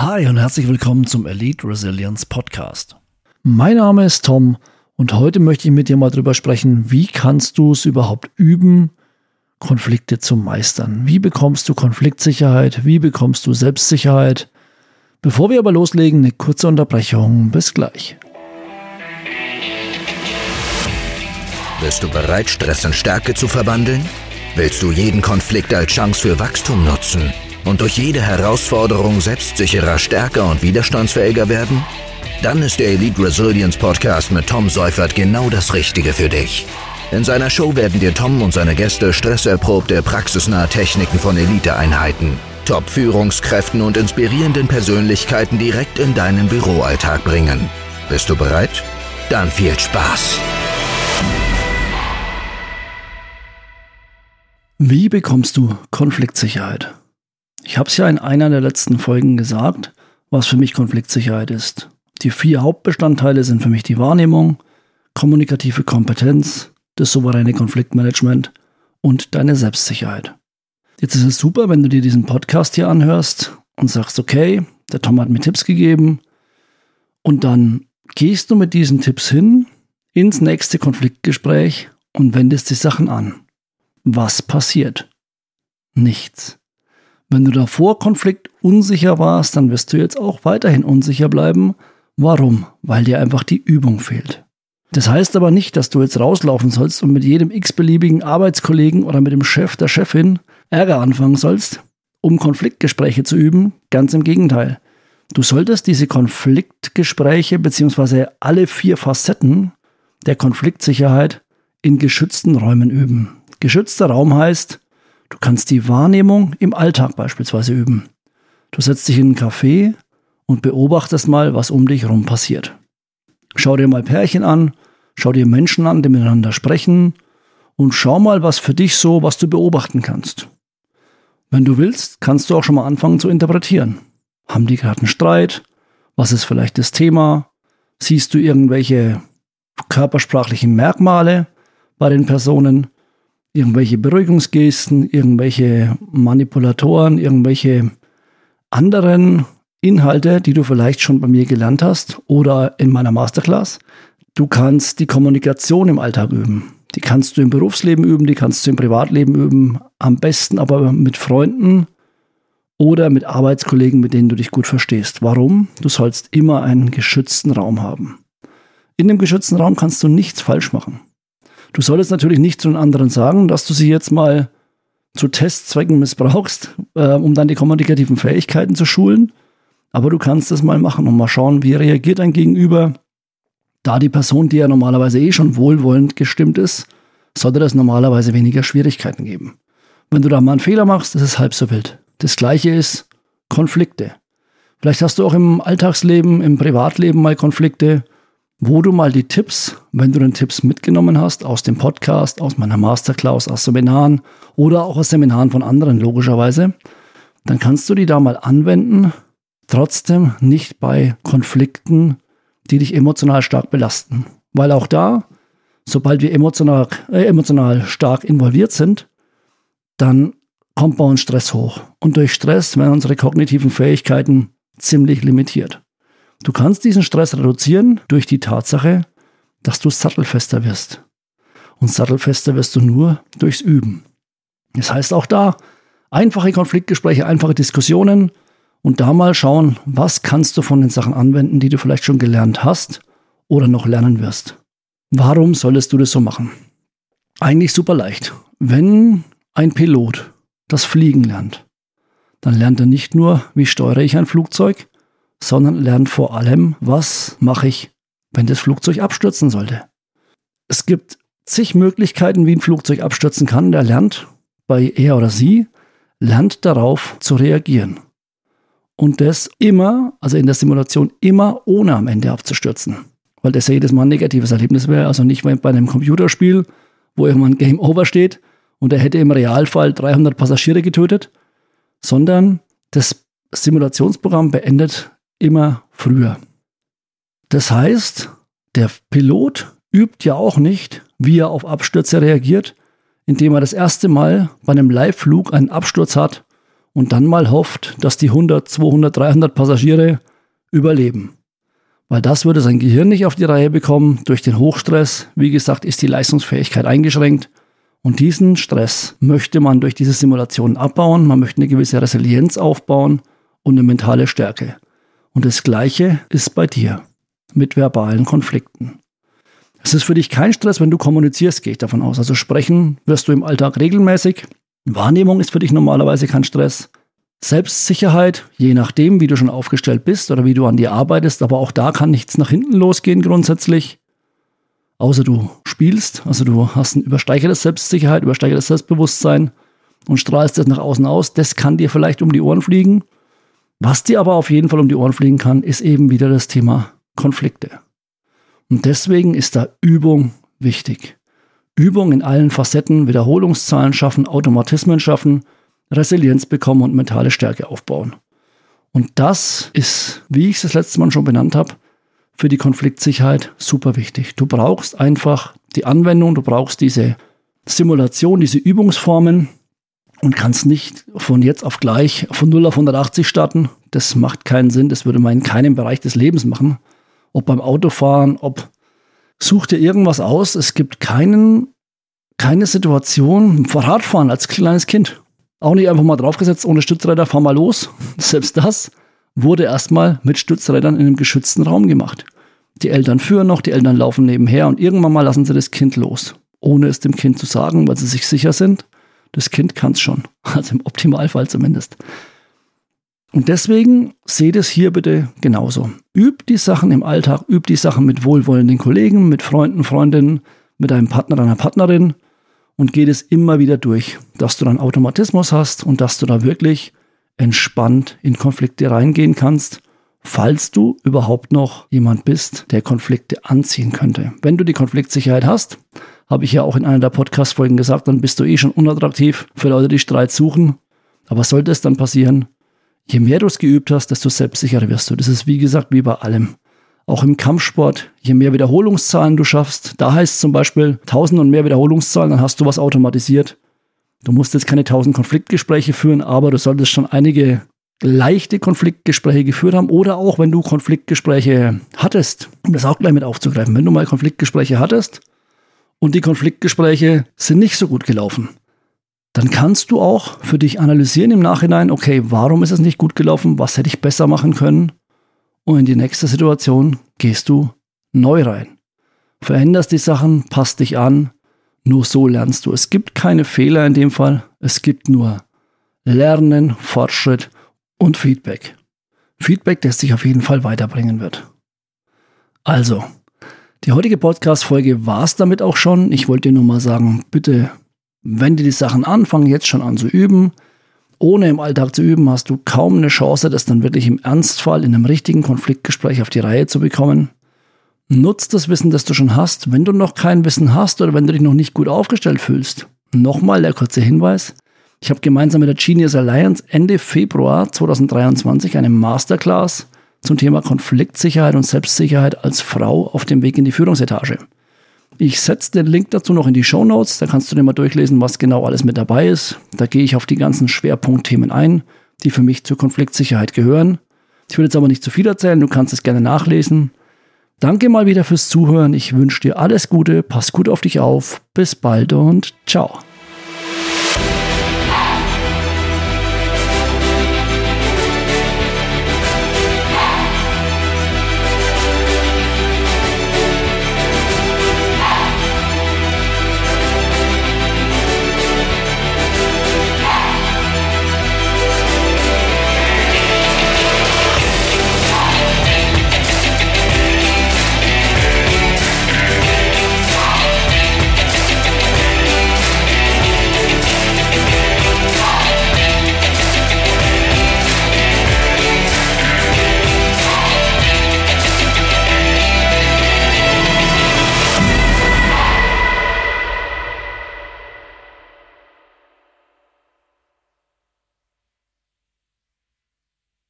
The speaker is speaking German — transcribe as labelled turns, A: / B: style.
A: Hi und herzlich willkommen zum Elite Resilience Podcast. Mein Name ist Tom und heute möchte ich mit dir mal drüber sprechen, wie kannst du es überhaupt üben, Konflikte zu meistern? Wie bekommst du Konfliktsicherheit? Wie bekommst du Selbstsicherheit? Bevor wir aber loslegen, eine kurze Unterbrechung. Bis gleich.
B: Bist du bereit, Stress in Stärke zu verwandeln? Willst du jeden Konflikt als Chance für Wachstum nutzen und durch jede Herausforderung selbstsicherer, stärker und widerstandsfähiger werden? Dann ist der Elite Resilience Podcast mit Tom Seufert genau das Richtige für dich. In seiner Show werden dir Tom und seine Gäste stresserprobte, praxisnahe Techniken von Eliteeinheiten, Top-Führungskräften und inspirierenden Persönlichkeiten direkt in deinen Büroalltag bringen. Bist du bereit? Dann viel Spaß!
A: Wie bekommst du Konfliktsicherheit? Ich habe es ja in einer der letzten Folgen gesagt, was für mich Konfliktsicherheit ist. Die vier Hauptbestandteile sind für mich die Wahrnehmung, kommunikative Kompetenz, das souveräne Konfliktmanagement und deine Selbstsicherheit. Jetzt ist es super, wenn du dir diesen Podcast hier anhörst und sagst, okay, der Tom hat mir Tipps gegeben und dann gehst du mit diesen Tipps hin ins nächste Konfliktgespräch und wendest die Sachen an. Was passiert? Nichts. Wenn du davor Konflikt unsicher warst, dann wirst du jetzt auch weiterhin unsicher bleiben. Warum? Weil dir einfach die Übung fehlt. Das heißt aber nicht, dass du jetzt rauslaufen sollst und mit jedem x-beliebigen Arbeitskollegen oder mit dem Chef der Chefin Ärger anfangen sollst, um Konfliktgespräche zu üben. Ganz im Gegenteil. Du solltest diese Konfliktgespräche bzw. alle vier Facetten der Konfliktsicherheit in geschützten Räumen üben. Geschützter Raum heißt, du kannst die Wahrnehmung im Alltag beispielsweise üben. Du setzt dich in einen Café und beobachtest mal, was um dich herum passiert. Schau dir mal Pärchen an, schau dir Menschen an, die miteinander sprechen und schau mal, was für dich so, was du beobachten kannst. Wenn du willst, kannst du auch schon mal anfangen zu interpretieren. Haben die gerade einen Streit? Was ist vielleicht das Thema? Siehst du irgendwelche körpersprachlichen Merkmale bei den Personen? Irgendwelche Beruhigungsgesten, irgendwelche Manipulatoren, irgendwelche anderen Inhalte, die du vielleicht schon bei mir gelernt hast oder in meiner Masterclass. Du kannst die Kommunikation im Alltag üben. Die kannst du im Berufsleben üben, die kannst du im Privatleben üben. Am besten aber mit Freunden oder mit Arbeitskollegen, mit denen du dich gut verstehst. Warum? Du sollst immer einen geschützten Raum haben. In dem geschützten Raum kannst du nichts falsch machen. Du solltest natürlich nicht zu den anderen sagen, dass du sie jetzt mal zu Testzwecken missbrauchst, äh, um dann die kommunikativen Fähigkeiten zu schulen. Aber du kannst es mal machen und mal schauen, wie reagiert dein Gegenüber. Da die Person, die ja normalerweise eh schon wohlwollend gestimmt ist, sollte das normalerweise weniger Schwierigkeiten geben. Wenn du da mal einen Fehler machst, ist es halb so wild. Das gleiche ist Konflikte. Vielleicht hast du auch im Alltagsleben, im Privatleben mal Konflikte wo du mal die Tipps, wenn du den Tipps mitgenommen hast, aus dem Podcast, aus meiner Masterclass, aus Seminaren oder auch aus Seminaren von anderen logischerweise, dann kannst du die da mal anwenden, trotzdem nicht bei Konflikten, die dich emotional stark belasten. Weil auch da, sobald wir emotional, äh, emotional stark involviert sind, dann kommt bei uns Stress hoch. Und durch Stress werden unsere kognitiven Fähigkeiten ziemlich limitiert. Du kannst diesen Stress reduzieren durch die Tatsache, dass du sattelfester wirst. Und sattelfester wirst du nur durchs Üben. Das heißt auch da, einfache Konfliktgespräche, einfache Diskussionen und da mal schauen, was kannst du von den Sachen anwenden, die du vielleicht schon gelernt hast oder noch lernen wirst. Warum solltest du das so machen? Eigentlich super leicht. Wenn ein Pilot das Fliegen lernt, dann lernt er nicht nur, wie steuere ich ein Flugzeug, sondern lernt vor allem, was mache ich, wenn das Flugzeug abstürzen sollte. Es gibt zig Möglichkeiten, wie ein Flugzeug abstürzen kann. Der lernt bei er oder sie, lernt darauf zu reagieren. Und das immer, also in der Simulation immer ohne am Ende abzustürzen. Weil das ja jedes Mal ein negatives Erlebnis wäre. Also nicht bei einem Computerspiel, wo irgendwann Game Over steht und er hätte im Realfall 300 Passagiere getötet, sondern das Simulationsprogramm beendet immer früher. Das heißt, der Pilot übt ja auch nicht, wie er auf Abstürze reagiert, indem er das erste Mal bei einem Live-Flug einen Absturz hat und dann mal hofft, dass die 100, 200, 300 Passagiere überleben. Weil das würde sein Gehirn nicht auf die Reihe bekommen. Durch den Hochstress, wie gesagt, ist die Leistungsfähigkeit eingeschränkt. Und diesen Stress möchte man durch diese Simulationen abbauen. Man möchte eine gewisse Resilienz aufbauen und eine mentale Stärke. Und das Gleiche ist bei dir mit verbalen Konflikten. Es ist für dich kein Stress, wenn du kommunizierst, gehe ich davon aus. Also sprechen wirst du im Alltag regelmäßig. Wahrnehmung ist für dich normalerweise kein Stress. Selbstsicherheit, je nachdem, wie du schon aufgestellt bist oder wie du an dir arbeitest, aber auch da kann nichts nach hinten losgehen grundsätzlich. Außer du spielst, also du hast ein übersteigertes Selbstsicherheit, übersteigertes Selbstbewusstsein und strahlst das nach außen aus. Das kann dir vielleicht um die Ohren fliegen. Was dir aber auf jeden Fall um die Ohren fliegen kann, ist eben wieder das Thema Konflikte. Und deswegen ist da Übung wichtig. Übung in allen Facetten, Wiederholungszahlen schaffen, Automatismen schaffen, Resilienz bekommen und mentale Stärke aufbauen. Und das ist, wie ich es das letzte Mal schon benannt habe, für die Konfliktsicherheit super wichtig. Du brauchst einfach die Anwendung, du brauchst diese Simulation, diese Übungsformen und kannst nicht von jetzt auf gleich von 0 auf 180 starten. Das macht keinen Sinn, das würde man in keinem Bereich des Lebens machen. Ob beim Autofahren, ob such dir irgendwas aus. Es gibt keinen, keine Situation, Fahrradfahren als kleines Kind. Auch nicht einfach mal draufgesetzt, ohne Stützräder, fahr mal los. Selbst das wurde erstmal mit Stützrädern in einem geschützten Raum gemacht. Die Eltern führen noch, die Eltern laufen nebenher und irgendwann mal lassen sie das Kind los, ohne es dem Kind zu sagen, weil sie sich sicher sind, das Kind kann es schon. Also im Optimalfall zumindest. Und deswegen seht es hier bitte genauso. Üb die Sachen im Alltag, üb die Sachen mit wohlwollenden Kollegen, mit Freunden, Freundinnen, mit einem Partner, einer Partnerin und geht es immer wieder durch, dass du dann Automatismus hast und dass du da wirklich entspannt in Konflikte reingehen kannst, falls du überhaupt noch jemand bist, der Konflikte anziehen könnte. Wenn du die Konfliktsicherheit hast, habe ich ja auch in einer der Podcast-Folgen gesagt, dann bist du eh schon unattraktiv für Leute, die Streit suchen. Aber sollte es dann passieren, je mehr du es geübt hast, desto selbstsicherer wirst du. Das ist wie gesagt wie bei allem auch im Kampfsport, je mehr Wiederholungszahlen du schaffst, da heißt es zum Beispiel 1000 und mehr Wiederholungszahlen, dann hast du was automatisiert. Du musst jetzt keine 1000 Konfliktgespräche führen, aber du solltest schon einige leichte Konfliktgespräche geführt haben oder auch wenn du Konfliktgespräche hattest, um das auch gleich mit aufzugreifen, wenn du mal Konfliktgespräche hattest und die Konfliktgespräche sind nicht so gut gelaufen, dann kannst du auch für dich analysieren im Nachhinein, okay, warum ist es nicht gut gelaufen, was hätte ich besser machen können und in die nächste Situation gehst du neu rein. Veränderst die Sachen, passt dich an, nur so lernst du. Es gibt keine Fehler in dem Fall, es gibt nur Lernen, Fortschritt und Feedback. Feedback, das dich auf jeden Fall weiterbringen wird. Also, die heutige Podcast-Folge war es damit auch schon. Ich wollte dir nur mal sagen, bitte wende die Sachen an, fang jetzt schon an zu üben ohne im Alltag zu üben, hast du kaum eine Chance, das dann wirklich im Ernstfall in einem richtigen Konfliktgespräch auf die Reihe zu bekommen. Nutz das Wissen, das du schon hast. Wenn du noch kein Wissen hast oder wenn du dich noch nicht gut aufgestellt fühlst, nochmal der kurze Hinweis. Ich habe gemeinsam mit der Genius Alliance Ende Februar 2023 eine Masterclass zum Thema Konfliktsicherheit und Selbstsicherheit als Frau auf dem Weg in die Führungsetage. Ich setze den Link dazu noch in die Show Notes. Da kannst du dir mal durchlesen, was genau alles mit dabei ist. Da gehe ich auf die ganzen Schwerpunktthemen ein, die für mich zur Konfliktsicherheit gehören. Ich will jetzt aber nicht zu viel erzählen. Du kannst es gerne nachlesen. Danke mal wieder fürs Zuhören. Ich wünsche dir alles Gute. Pass gut auf dich auf. Bis bald und ciao.